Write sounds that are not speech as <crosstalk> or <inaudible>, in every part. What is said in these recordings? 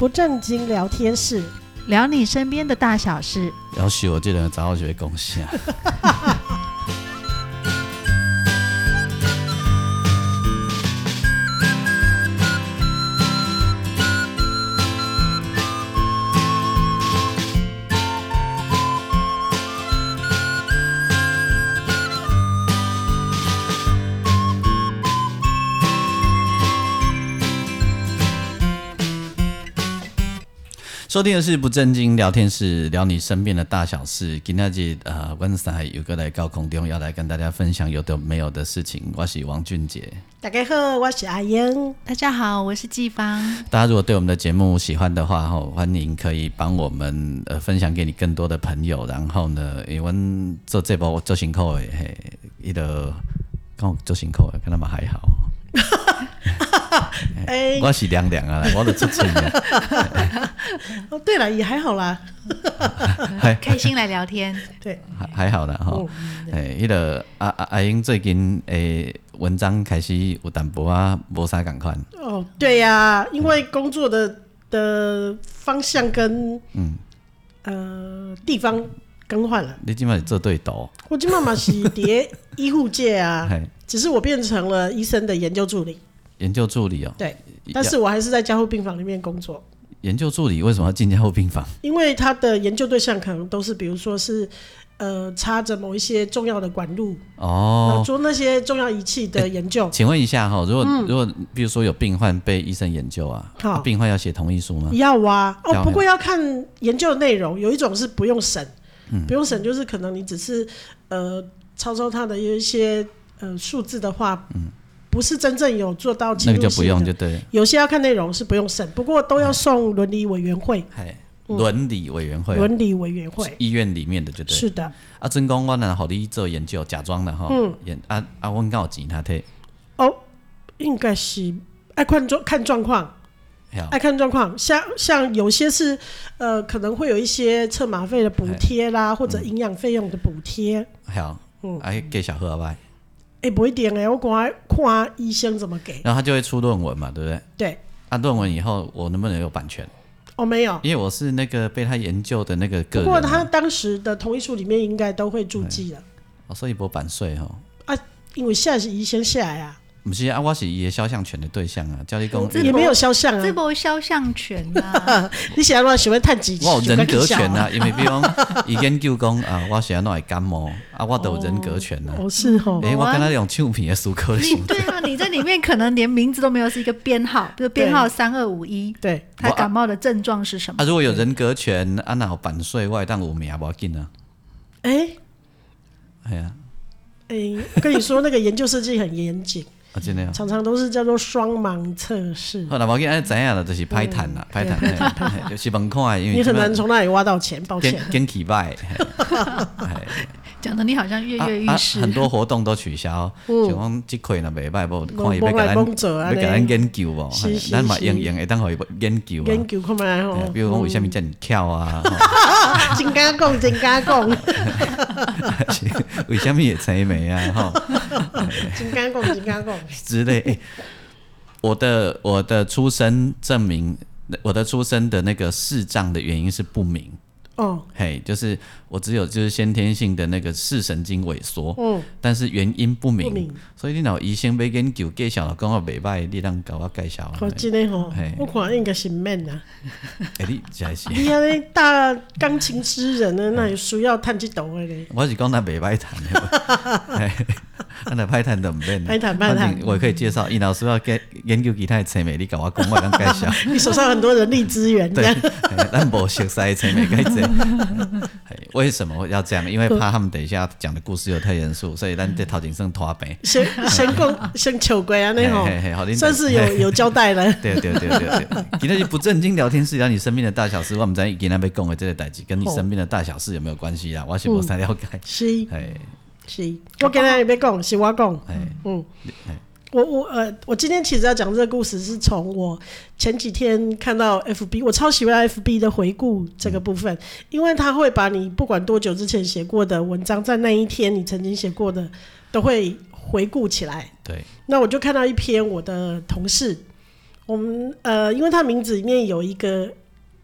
不正经聊天室，聊你身边的大小事。要许我这人早我就会贡献。<laughs> 收听的是不正经聊天室，聊你身边的大小事。今天日呃，温莎有个来高空中要来跟大家分享有的没有的事情。我是王俊杰，大家好，我是阿英，大家好，我是季芳。大家如果对我们的节目喜欢的话，吼，欢迎可以帮我们呃分享给你更多的朋友。然后呢，因为做这波做辛苦诶，嘿，伊个讲做辛苦诶，跟他们还好。欸、我是凉凉啊，我都出嘴了。<laughs> 哦，对了，也还好啦，<laughs> 开心来聊天。<laughs> 对，还还好啦哈。哎、嗯，那个阿阿阿英最近诶文章开始有淡薄啊，无啥共款。哦，对呀、啊，因为工作的的方向跟嗯呃地方更换了。你今晚做对头？我今晚嘛是伫医护界啊，只是我变成了医生的研究助理。研究助理哦，对，但是我还是在加护病房里面工作。研究助理为什么要进加护病房？因为他的研究对象可能都是，比如说是，呃，插着某一些重要的管路哦，做那些重要仪器的研究。欸、请问一下哈，如果、嗯、如果比如说有病患被医生研究啊，好，病患要写同意书吗？要啊，哦，不过要看研究的内容，有一种是不用审，嗯、不用审就是可能你只是呃抄抄他的有一些呃数字的话，嗯。不是真正有做到那个就不用就对。有些要看内容是不用审，不过都要送伦理委员会。伦理委员会，伦理委员会，医院里面的就对。是的。啊，真公我呢，好的做研究，假装的哈。嗯。研啊啊，我刚好钱他退。哦，应该是爱看状看状况，爱看状况。像像有些是呃，可能会有一些车马费的补贴啦，或者营养费用的补贴。好，嗯，哎，给小贺拜。哎、欸，不一定哎，我赶快看医生怎么给，然后他就会出论文嘛，对不对？对。啊，论文以后我能不能有版权？哦，没有，因为我是那个被他研究的那个个人。不过他当时的同意书里面应该都会注记了。哦，所以不版税哈。啊，因为现在是医生下来啊。不是啊，我是伊的肖像权的对象啊，叫你讲也没有肖像啊，这波肖像权啊，<laughs> 你想要乱喜欢探几？<laughs> 我有人格权啊，因为比方伊 <laughs> 研究讲啊，我想要弄感冒啊，我都有人格权啊。哦，是哦。哎，我跟他用臭皮的苏克你对啊，你在里面可能连名字都没有，是一个编号，比如编号三二五一。对。他感冒的症状是什么？啊，如果有人格权，啊，那有版税，我当有名不要紧啊。哎，哎呀，哎，我跟你说，那个研究设计很严谨。啊，真的常常都是叫做双盲测试。好啦，我跟你怎样了，就是拍谈啦，拍谈，就是门看，因为你很难从那里挖到钱，抱歉。跟起拜，<laughs> 讲的你好像跃跃欲试。很多活动都取消，像讲这块呢没办法，看伊要给咱要给咱研究哦，咱嘛用用会当可以研究。研究看卖吼，比如讲为什么这么巧啊？真敢讲，真敢讲。为什么也猜没啊？哈，真敢讲，真敢讲。之类、欸，我的我的出生证明，我的出生的那个视障的原因是不明。哦，嘿，就是我只有就是先天性的那个视神经萎缩，嗯，但是原因不明，不明，所以你老医生要研究介绍了，讲我袂歹，你让搞我介绍。好，真的吼，我看应该是免啦。哎，<laughs> 你真是，你安尼大钢琴诗人呢，那有需要趁这道的咧？<laughs> 我是讲他袂歹趁的。<laughs> 那来拍谈都唔免，拍谈拍谈，我可以介绍。尹老师要给研究其他的车美，你搞我讲，我当介绍。你手上很多人力资源，对，咱无熟悉车美该这。为什么要这样？因为怕他们等一下讲的故事又太严肃，所以咱在头前先拖白。先先讲先求归啊，那吼，算是有有交代了。<laughs> 对对对对对，今天就不正经聊天室，聊你身边的大小事。我们在今天被讲的这个代志，跟你身边的大小事有没有关系啊？我是无啥了解。是，是，我跟他也没讲，是我讲。嗯，我我呃，我今天其实要讲这个故事，是从我前几天看到 FB，我超喜欢 FB 的回顾这个部分，因为他会把你不管多久之前写过的文章，在那一天你曾经写过的，都会回顾起来。对，那我就看到一篇我的同事，我们呃，因为他名字里面有一个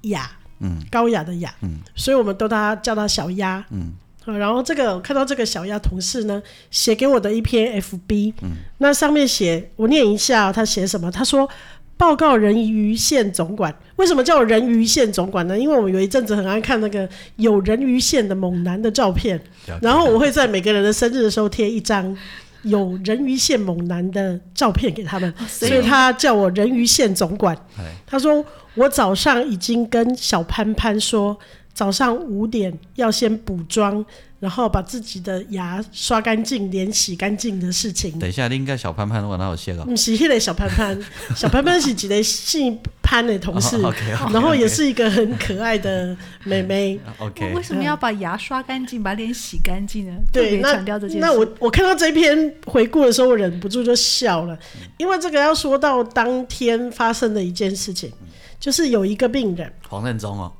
雅，嗯，高雅的雅，嗯，所以我们都他叫他小鸭，嗯。然后这个我看到这个小亚同事呢，写给我的一篇 FB，嗯，那上面写我念一下，他写什么？他说：“报告人鱼线总管，为什么叫人鱼线总管呢？因为我们有一阵子很爱看那个有人鱼线的猛男的照片，然后我会在每个人的生日的时候贴一张有人鱼线猛男的照片给他们，所以他叫我人鱼线总管。他说我早上已经跟小潘潘说。”早上五点要先补妆，然后把自己的牙刷干净、脸洗干净的事情。等一下，你应该小潘潘我哪有谢了？不是那个小潘潘，<laughs> 小潘潘是几个姓潘的同事，然后也是一个很可爱的妹妹。OK，为什么要把牙刷干净、把脸洗干净呢？对，那强调这件事。那我我看到这篇回顾的时候，我忍不住就笑了，因为这个要说到当天发生的一件事情，就是有一个病人黄任中哦。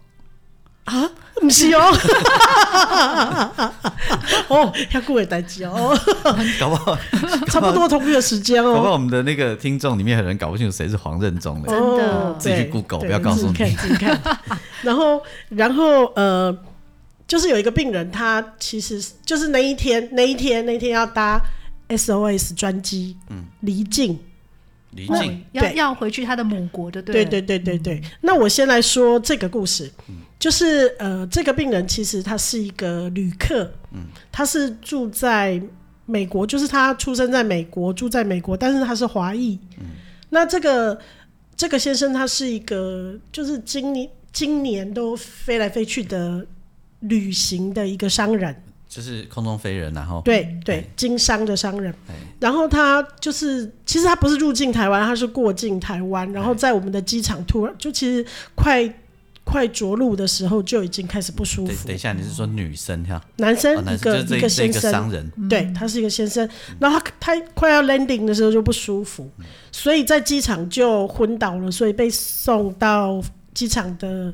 啊，不是哦，<laughs> 哦，要过会代志哦，<laughs> 搞不好 <laughs> 差不多同一个时间哦。搞不好我们的那个听众里面有人搞不清楚谁是黄任中的，真的，自己去 Google，不要告诉你。看，自己看。然后，然后，呃，就是有一个病人，他其实就是那一天，那一天，那一天要搭 SOS 专机，嗯，离境。离境、嗯、要要回去他的母国的，对对对对对。那我先来说这个故事，嗯、就是呃，这个病人其实他是一个旅客，嗯，他是住在美国，就是他出生在美国，住在美国，但是他是华裔，嗯。那这个这个先生他是一个，就是今年今年都飞来飞去的旅行的一个商人。就是空中飞人，然后对对，经商的商人，然后他就是其实他不是入境台湾，他是过境台湾，然后在我们的机场突然就其实快快着陆的时候就已经开始不舒服。等一下，你是说女生哈？男生一个一个先生，商人，对，他是一个先生，然后他他快要 landing 的时候就不舒服，所以在机场就昏倒了，所以被送到机场的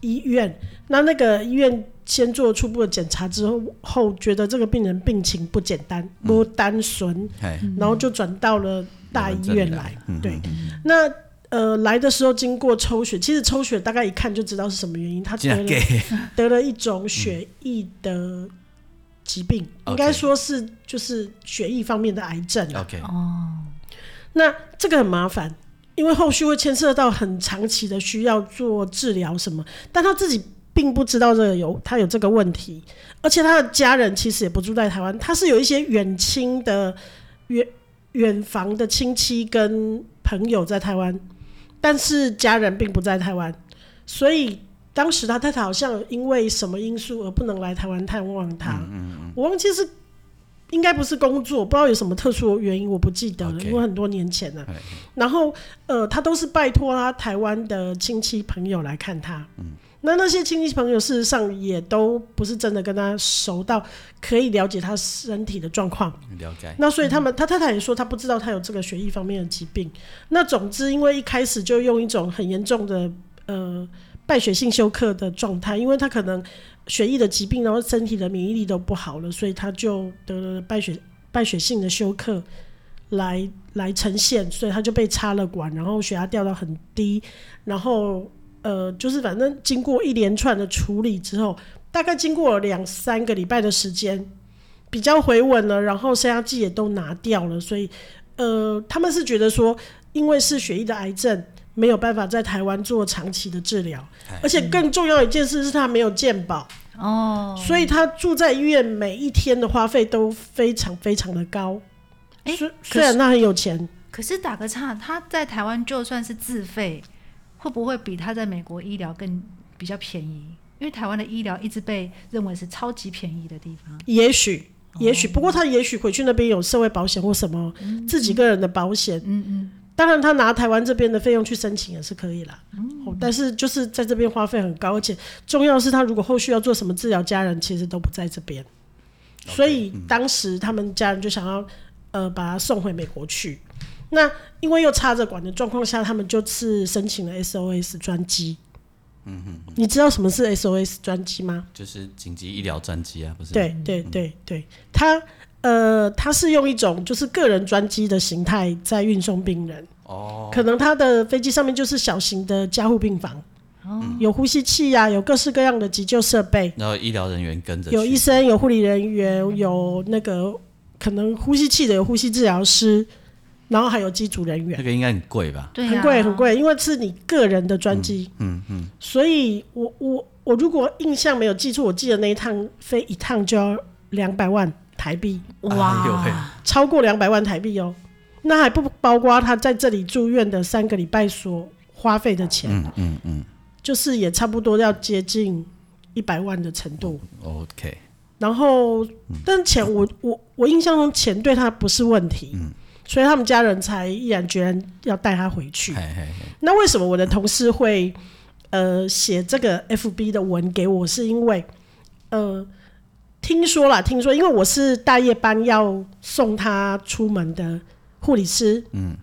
医院。那那个医院。先做初步的检查之后，后觉得这个病人病情不简单，不单纯，然后就转到了大医院来。对，那呃来的时候经过抽血，其实抽血大概一看就知道是什么原因，他得了 <laughs> 得了一种血液的疾病，应该说是就是血液方面的癌症。OK，哦，那这个很麻烦，因为后续会牵涉到很长期的需要做治疗什么，但他自己。并不知道这个有他有这个问题，而且他的家人其实也不住在台湾，他是有一些远亲的远远房的亲戚跟朋友在台湾，但是家人并不在台湾，所以当时他太太好像因为什么因素而不能来台湾探望他。嗯嗯嗯，我忘记是应该不是工作，不知道有什么特殊的原因，我不记得了.因为很多年前了。然后呃，他都是拜托他台湾的亲戚朋友来看他。嗯那那些亲戚朋友事实上也都不是真的跟他熟到可以了解他身体的状况。了解。那所以他们，他太太也说他不知道他有这个血液方面的疾病。那总之，因为一开始就用一种很严重的呃败血性休克的状态，因为他可能血液的疾病，然后身体的免疫力都不好了，所以他就得了败血败血性的休克来来呈现，所以他就被插了管，然后血压掉到很低，然后。呃，就是反正经过一连串的处理之后，大概经过了两三个礼拜的时间，比较回稳了，然后升压剂也都拿掉了，所以呃，他们是觉得说，因为是血液的癌症，没有办法在台湾做长期的治疗，而且更重要一件事是他没有健保哦，所以他住在医院每一天的花费都非常非常的高。哎、欸，虽然他很有钱，可是打个岔，他在台湾就算是自费。会不会比他在美国医疗更比较便宜？因为台湾的医疗一直被认为是超级便宜的地方。也许，也许，不过他也许回去那边有社会保险或什么自己个人的保险。嗯嗯。当然，他拿台湾这边的费用去申请也是可以啦。嗯。但是就是在这边花费很高，而且重要的是他如果后续要做什么治疗，家人其实都不在这边。所以当时他们家人就想要呃把他送回美国去。那因为又插着管的状况下，他们就是申请了 SOS 专机。嗯哼，你知道什么是 SOS 专机吗？就是紧急医疗专机啊，不是？对对对对，它呃，它是用一种就是个人专机的形态在运送病人。哦，可能他的飞机上面就是小型的加护病房，哦，有呼吸器呀、啊，有各式各样的急救设备，然后医疗人员跟着，有医生，有护理人员，有那个可能呼吸器的，有呼吸治疗师，然后还有机组人员。那个应该很贵吧？对、啊，很贵很贵，因为是你个人的专机。嗯嗯，嗯。所以我我我如果印象没有记错，我记得那一趟飞一趟就要两百万台币，哇，啊、超过两百万台币哦。那还不包括他在这里住院的三个礼拜所花费的钱，嗯嗯嗯，就是也差不多要接近一百万的程度。OK，然后但钱我我我印象中钱对他不是问题，嗯，所以他们家人才毅然决然要带他回去。嘿嘿嘿。那为什么我的同事会呃写这个 FB 的文给我？是因为呃听说啦，听说因为我是大夜班要送他出门的。护理师，嗯，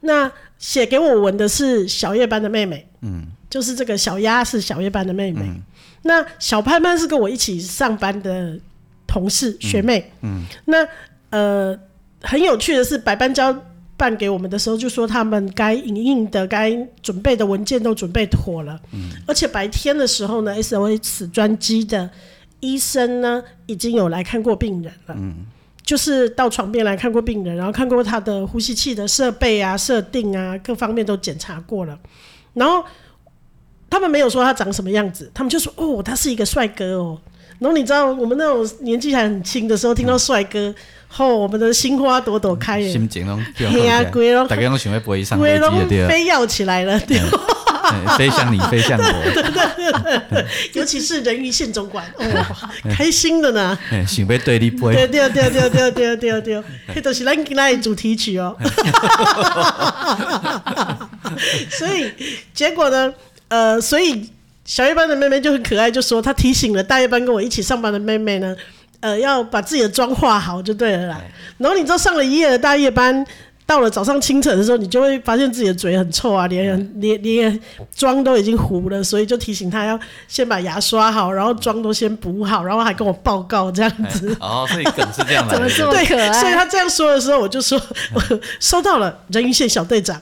那写给我文的是小夜班的妹妹，嗯，就是这个小丫是小夜班的妹妹，嗯、那小潘潘是跟我一起上班的同事、嗯、学妹，嗯，那呃很有趣的是，百般交办给我们的时候，就说他们该影印的、该准备的文件都准备妥了，嗯，而且白天的时候呢，SOS 专机的医生呢已经有来看过病人了，嗯。就是到床边来看过病人，然后看过他的呼吸器的设备啊、设定啊，各方面都检查过了。然后他们没有说他长什么样子，他们就说：“哦，他是一个帅哥哦。”然后你知道我们那种年纪还很轻的时候，听到帅哥后，我们的心花朵朵开，心情拢对啊，大家都想要飞上飞机的，飞要起来了，对。飞向你，飞向我。对对对对，尤其是人鱼线总管，哦，开心的呢。想被对立飞。对对对对对对对对，这都是咱今天的主题曲哦。所以结果呢，呃，所以小夜班的妹妹就很可爱，就说她提醒了大夜班跟我一起上班的妹妹呢，呃，要把自己的妆化好就对了啦。然后你知道上了一夜的大夜班。到了早上清晨的时候，你就会发现自己的嘴很臭啊，连连连妆都已经糊了，所以就提醒他要先把牙刷好，然后妆都先补好，然后还跟我报告这样子。哦，所以梗是这样的。<laughs> 怎么这么可爱？所以他这样说的时候，我就说我 <laughs> 收到了，人鱼线小队长，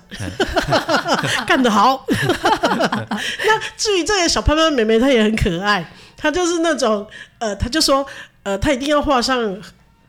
<laughs> 干得好。那至于这个小潘潘妹妹，她也很可爱，她就是那种呃，她就说呃，他一定要画上。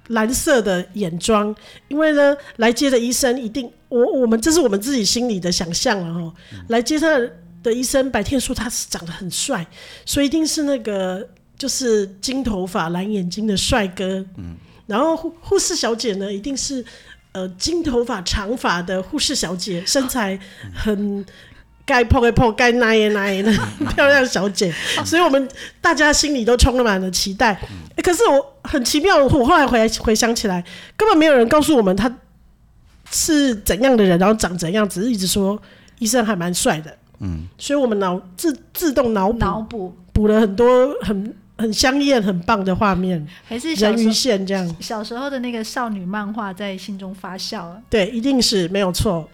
蓝色的眼妆，因为呢，来接的医生一定，我我们这是我们自己心里的想象了哈。嗯、来接他的医生白天说他是长得很帅，所以一定是那个就是金头发、蓝眼睛的帅哥。嗯，然后护护士小姐呢，一定是呃金头发、长发的护士小姐，身材很。嗯该碰一碰，该拿一拿的 <laughs> 漂亮小姐，<laughs> 所以我们大家心里都充满了期待。欸，可是我很奇妙，我后来回回想起来，根本没有人告诉我们他是怎样的人，然后长怎样，只是一直说医生还蛮帅的。嗯，所以我们脑自自动脑补脑补补了很多很很香艳、很棒的画面，还是人鱼线这样。小时候的那个少女漫画在心中发酵了。对，一定是没有错。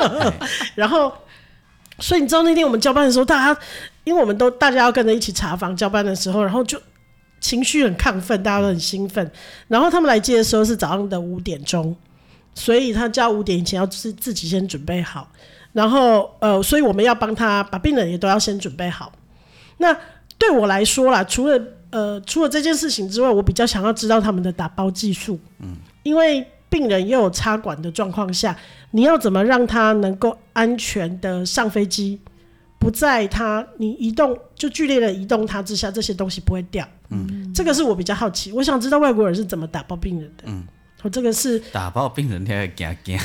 <laughs> 然后。所以你知道那天我们交班的时候，大家因为我们都大家要跟着一起查房交班的时候，然后就情绪很亢奋，大家都很兴奋。然后他们来接的时候是早上的五点钟，所以他叫五点以前要自自己先准备好。然后呃，所以我们要帮他把病人也都要先准备好。那对我来说啦，除了呃除了这件事情之外，我比较想要知道他们的打包技术，嗯，因为。病人又有插管的状况下，你要怎么让他能够安全的上飞机？不在他你移动就剧烈的移动它之下，这些东西不会掉。嗯，这个是我比较好奇，我想知道外国人是怎么打包病人的。嗯，我这个是打包病人，他会惊惊。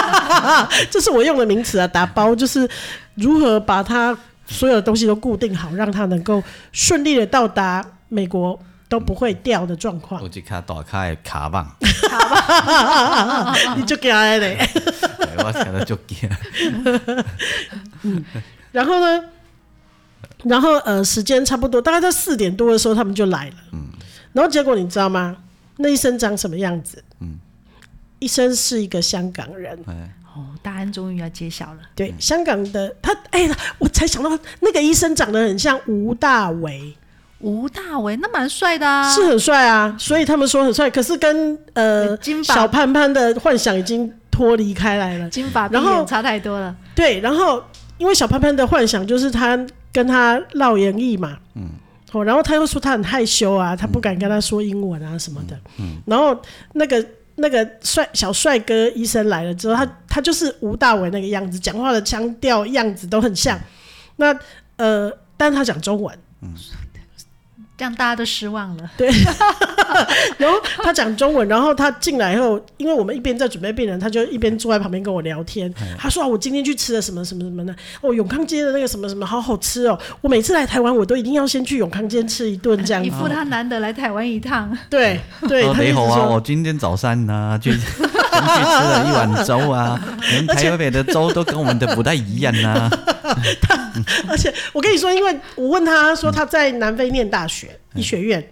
<laughs> 这是我用的名词啊，打包就是如何把他所有的东西都固定好，让他能够顺利的到达美国。都不会掉的状况。我就看大卡的卡棒，卡棒，你就给他嘞。<laughs> 我听到就惊。<laughs> 嗯，然后呢？然后呃，时间差不多，大概在四点多的时候，他们就来了。嗯。然后结果你知道吗？那医生长什么样子？嗯。医生是一个香港人。哦，答案终于要揭晓了。对，香港的他，哎，我才想到那个医生长得很像吴大维。吴大维那蛮帅的啊，是很帅啊，所以他们说很帅。可是跟呃金小潘潘的幻想已经脱离开来了，金发然后差太多了。对，然后因为小潘潘的幻想就是他跟他烙演义嘛，嗯，哦，然后他又说他很害羞啊，他不敢跟他说英文啊什么的，嗯，然后那个那个帅小帅哥医生来了之后，他他就是吴大维那个样子，讲话的腔调样子都很像，那呃，但是他讲中文，嗯。这样大家都失望了。对，<laughs> 然后他讲中文，然后他进来以后，因为我们一边在准备病人，他就一边坐在旁边跟我聊天。他说：“啊，我今天去吃了什么什么什么的，哦，永康街的那个什么什么好好吃哦。我每次来台湾，我都一定要先去永康街吃一顿这样。”一副他难得来台湾一趟。对对，你好啊，我今天早上呢去去吃了一碗粥啊，<laughs> 连台北的粥都跟我们的不太一样啊。<laughs> 而且我跟你说，因为我问他说他在南非念大学。医学院，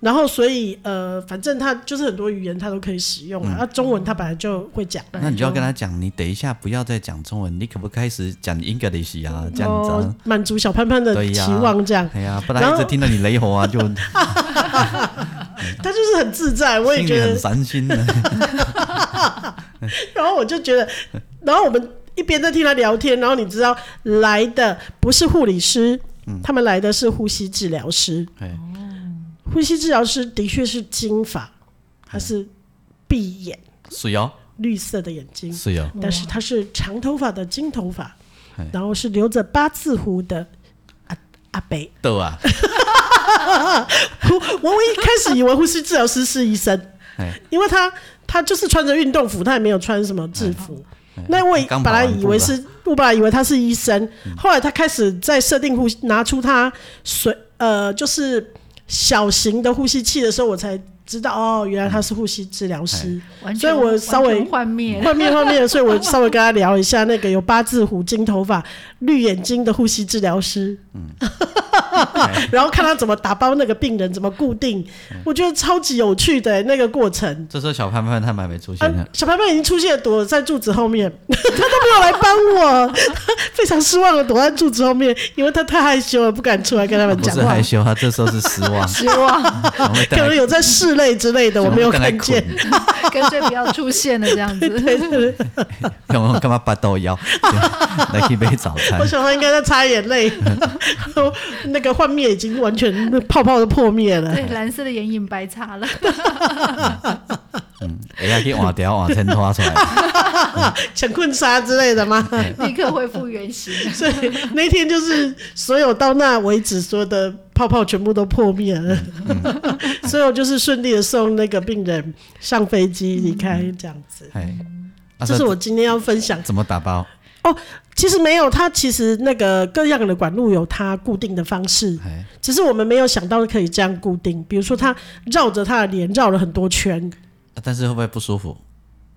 然后所以呃，反正他就是很多语言他都可以使用啊。嗯、中文他本来就会讲，那你就要跟他讲，你等一下不要再讲中文，你可不可以开始讲 English 啊？这样子、啊，满、哦、足小潘潘的期望，这样。哎呀、啊，不然一直听到你雷吼啊，就 <laughs> 他就是很自在，我也觉得很伤心的。<laughs> 然后我就觉得，然后我们一边在听他聊天，然后你知道来的不是护理师。他们来的是呼吸治疗师，呼吸治疗师的确是金发，他是闭眼，是哟，绿色的眼睛，是哟，但是他是长头发的金头发，然后是留着八字胡的阿阿伯，对啊，<laughs> 我我一开始以为呼吸治疗师是医生，因为他他就是穿着运动服，他也没有穿什么制服。那我本来以为是，我本来以为他是医生，后来他开始在设定呼吸，拿出他水呃，就是小型的呼吸器的时候，我才知道哦，原来他是呼吸治疗师，所以我稍微幻灭。幻灭幻灭，所以我稍微跟他聊一下那个有八字胡、金头发、绿眼睛的呼吸治疗师。嗯 <laughs> <laughs> 然后看他怎么打包那个病人，怎么固定，我觉得超级有趣的那个过程。这时候小潘潘他们还没出现，啊，小潘潘已经出现，躲在柱子后面，<laughs> 他都没有来帮我，<laughs> 非常失望的躲在柱子后面，因为他太害羞了，不敢出来跟他们讲话。不是害羞，他这时候是失望，失望，可能有在拭泪之类的，我没有看见，干脆不要出现了这样子。对对对，干嘛干嘛拔刀腰？来一杯早餐？我想他应该在擦眼泪，那个。幻灭已经完全泡泡都破灭了，对，蓝色的眼影白擦了。嗯，哎呀，可以换掉换成拖出来，抢困沙之类的吗？立刻恢复原形。所以那天就是所有到那为止，所有的泡泡全部都破灭了。嗯、所以我就是顺利的送那个病人上飞机离开，这样子。嗯、这是我今天要分享怎么打包。哦，其实没有，它其实那个各样的管路有它固定的方式，只是我们没有想到可以这样固定。比如说，它绕着它的脸绕了很多圈，但是会不会不舒服？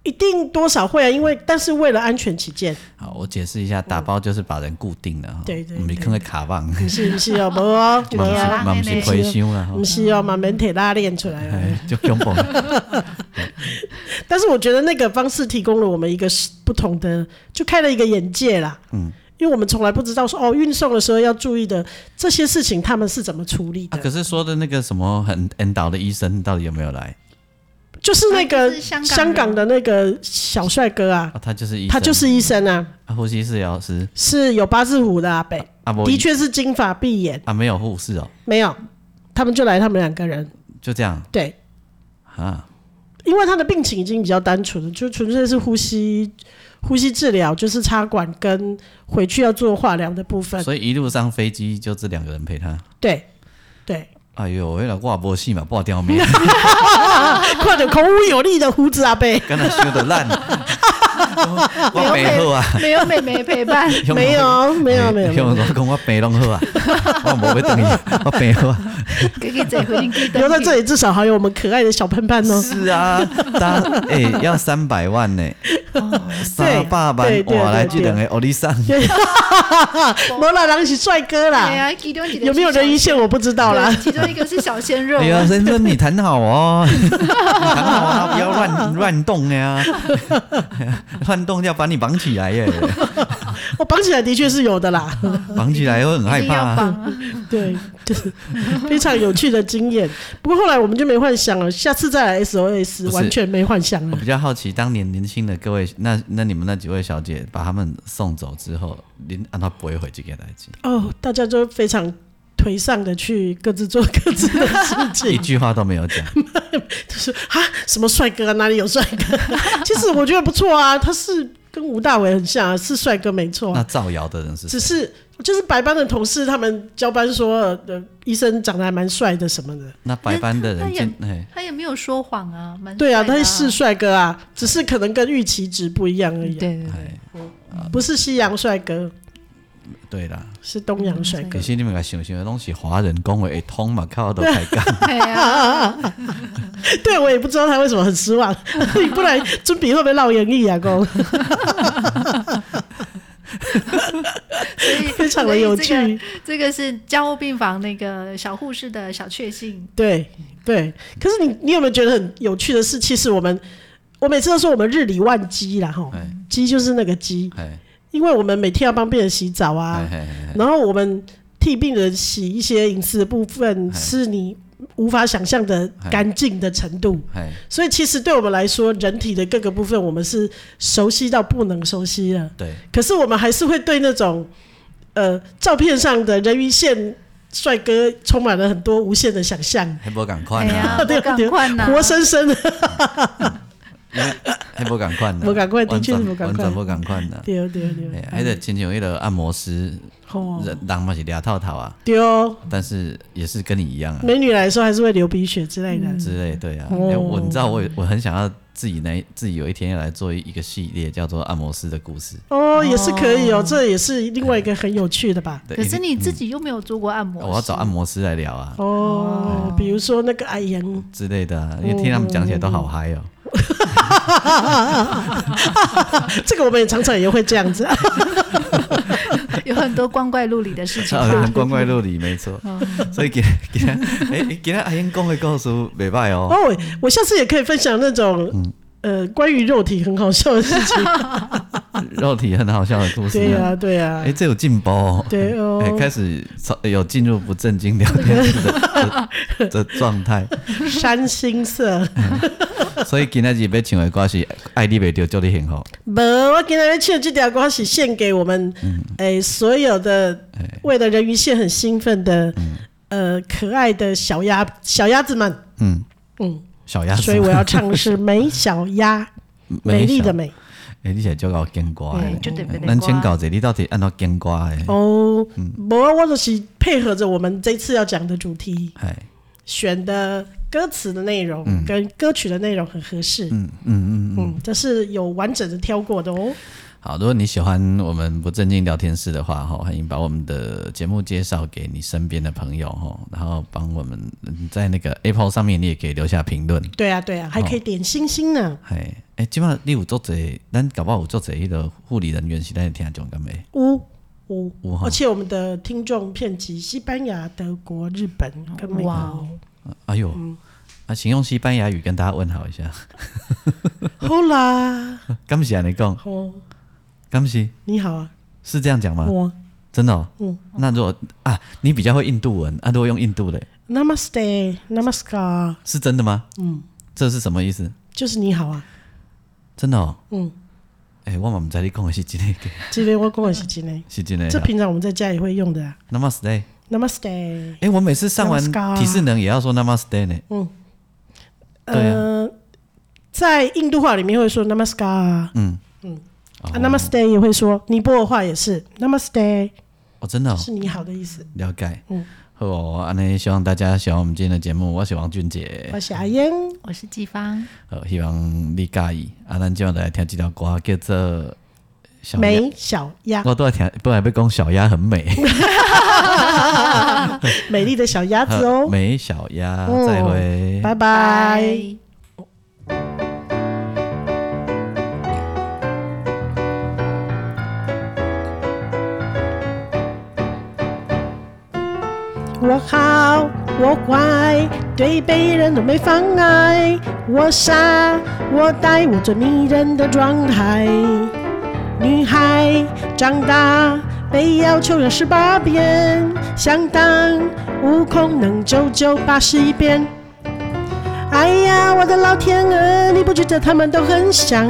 一定多少会啊，因为但是为了安全起见，好，我解释一下，打包就是把人固定了，对对，没可能卡棒，不是不是哦，不哦，<laughs> 不是不是亏胸了，不是哦，把门铁拉链出来，<laughs> 就恐怖。<laughs> <laughs> 但是我觉得那个方式提供了我们一个不同的，就开了一个眼界啦，嗯，因为我们从来不知道说哦，运送的时候要注意的这些事情，他们是怎么处理的。可是说的那个什么很引导的医生到底有没有来？就是那个香港的那个小帅哥啊，他就是医他就是医生啊，呼吸治疗师。是有八字胡的阿北，的确是金发碧眼。啊，没有护士哦，没有，他们就来他们两个人，就这样，对，啊，因为他的病情已经比较单纯了，就纯粹是呼吸呼吸治疗，就是插管跟回去要做化疗的部分，所以一路上飞机就这两个人陪他，对，对。哎呦，为了挂波戏嘛，挂掉面，<laughs> 挂着孔武有力的胡子阿伯，<laughs> 跟他修的烂，<laughs> 没有陪啊，没有妹妹陪伴，没有没有没有，听我讲我病拢好啊，<laughs> 我无要等你，我病好啊，留在这里至少还有我们可爱的小潘潘哦。是啊，当哎要三百万呢，三百万哇来这两个欧丽桑，罗老狼是帅哥啦，有没有人鱼线我不知道啦。其中一个是小鲜肉，哎呀，先生你谈好哦，<laughs> 你谈好啊，不要乱乱动呀，<laughs> 乱动要把你绑起来耶。我 <laughs> 绑起来的确是有的啦，<laughs> 绑起来会很害怕。对，就是非常有趣的经验。不过后来我们就没幻想了，下次再来 SOS 完全没幻想了。我比较好奇，当年年轻的各位，那那你们那几位小姐把他们送走之后，您让他不会回去给大家？哦，大家就非常颓丧的去各自做各自的事情，<laughs> 一句话都没有讲，就是啊，什么帅哥啊，哪里有帅哥？其实我觉得不错啊，他是。跟吴大维很像，啊是帅哥没错。那造谣的人是？只是就是白班的同事，他们交班说，呃，医生长得还蛮帅的什么的。那白班的人他也他也没有说谎啊，蛮对啊，他是帅哥啊，只是可能跟预期值不一样而已。对对对，不是西洋帅哥。对啦，是东洋帅哥。可是你们来想想，东西华人讲话会通嘛，靠都开杠。<laughs> 对，我也不知道他为什么很失望，<laughs> 不然准备会不会闹演绎啊？公，所以非常的有趣。这个、这个是加护病房那个小护士的小确幸。对对，可是你你有没有觉得很有趣的是，其实我们我每次都说我们日理万机啦，哈，机就是那个机。因为我们每天要帮病人洗澡啊，嘿嘿嘿，然后我们替病人洗一些隐私的部分，是你无法想象的干净的程度。所以其实对我们来说，人体的各个部分我们是熟悉到不能熟悉了。对。可是我们还是会对那种呃照片上的人鱼线帅哥充满了很多无限的想象。还不赶快啊！对对对，活生生的。还不赶快呢？不赶快，的确是不赶快，不赶快呢。对对对，还得请求一个按摩师，人当嘛是俩套套啊。对哦，但是也是跟你一样啊。美女来说还是会流鼻血之类的。之类对啊，我你知道我我很想要自己来自己有一天要来做一个系列，叫做按摩师的故事。哦，也是可以哦，这也是另外一个很有趣的吧。可是你自己又没有做过按摩，我要找按摩师来聊啊。哦，比如说那个阿言之类的，因为听他们讲起来都好嗨哦。<laughs> <laughs> <laughs> <laughs> 这个我们也常常也会这样子，<laughs> 有很多光怪陆离的事情。<laughs> 光怪陆离，没错。所以给给他，哎，给他阿英公会告诉美拜哦。哦，我下次也可以分享那种呃关于肉体很好笑的事情，肉体很好笑的故事。对呀，对呀。哎，这有进步。对哦。哎，开始有进入不正经聊天的的状态。山心色。<laughs> 所以今天要唱的歌是爱你袂丢，祝你幸福。无，我今天要唱这条歌是献给我们，诶，所有的为了人鱼线很兴奋的，呃，可爱的小鸭小鸭子们。嗯嗯，小鸭子。所以我要唱的是美小鸭，<laughs> 美丽的美。诶，你现在就搞跟歌诶，咱请教者，你到底按怎跟歌诶？哦，无，我就是配合着我们这次要讲的主题，选的。歌词的内容跟歌曲的内容很合适，嗯嗯嗯嗯，这是有完整的挑过的哦。好，如果你喜欢我们不正经聊天室的话，哈，欢迎把我们的节目介绍给你身边的朋友，哈，然后帮我们在那个 Apple 上面，你也可以留下评论。对啊，对啊，还可以点星星呢。哎，哎，基本上你有做者，咱搞不好有做者一个护理人员是在听讲干没？呜呜呜，而且我们的听众遍及西班牙、德国、日本跟美国。哎呦，嗯、啊，请用西班牙语跟大家问好一下。<laughs> 好啦，感谢你讲。好，感谢。你好啊，是这样讲吗？真的、哦。嗯。那如果啊，你比较会印度文，啊，如果用印度的。Namaste，Namaskar。是真的吗？嗯。这是什么意思？就是你好啊。真的、哦。嗯。哎、欸，我嘛不知道你讲的是真的。今天我讲的是真的。<laughs> 是真的。这平常我们在家也会用的、啊。Namaste。Namaste。哎、欸，我每次上完体适能也要说 Namaste 呢。嗯。呃，啊、在印度话里面会说 Namaskar。嗯嗯。啊，Namaste 也会说，尼泊尔话也是 Namaste。哦，真的、哦。是你好的意思。了解。嗯。好，安尼希望大家喜欢我们今天的节目。我是王俊杰，我是阿英，我是季芳。好，希望你介意。啊，咱今晚来听这条歌，叫做。美小鸭，我都要听，不然被讲小鸭很美，<laughs> 美丽的小鸭子哦。<laughs> 美小鸭，再会，拜拜。我好，我坏，对别人都没妨碍。我傻，我呆，我最迷人的状态。女孩长大被要求了十八遍，想当悟空能九九八十一遍。哎呀，我的老天鹅，你不觉得他们都很像？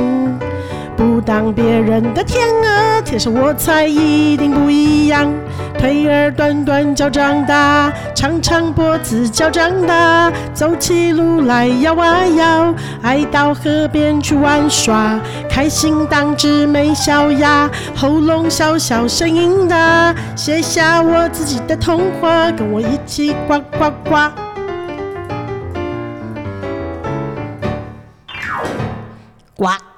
不当别人的天鹅，天生我材一定不一样。腿儿短短脚长大，长长脖子脚长大，走起路来摇啊摇，爱到河边去玩耍，开心当只美小鸭，喉咙小小声音大，写下我自己的童话，跟我一起呱呱呱。呱。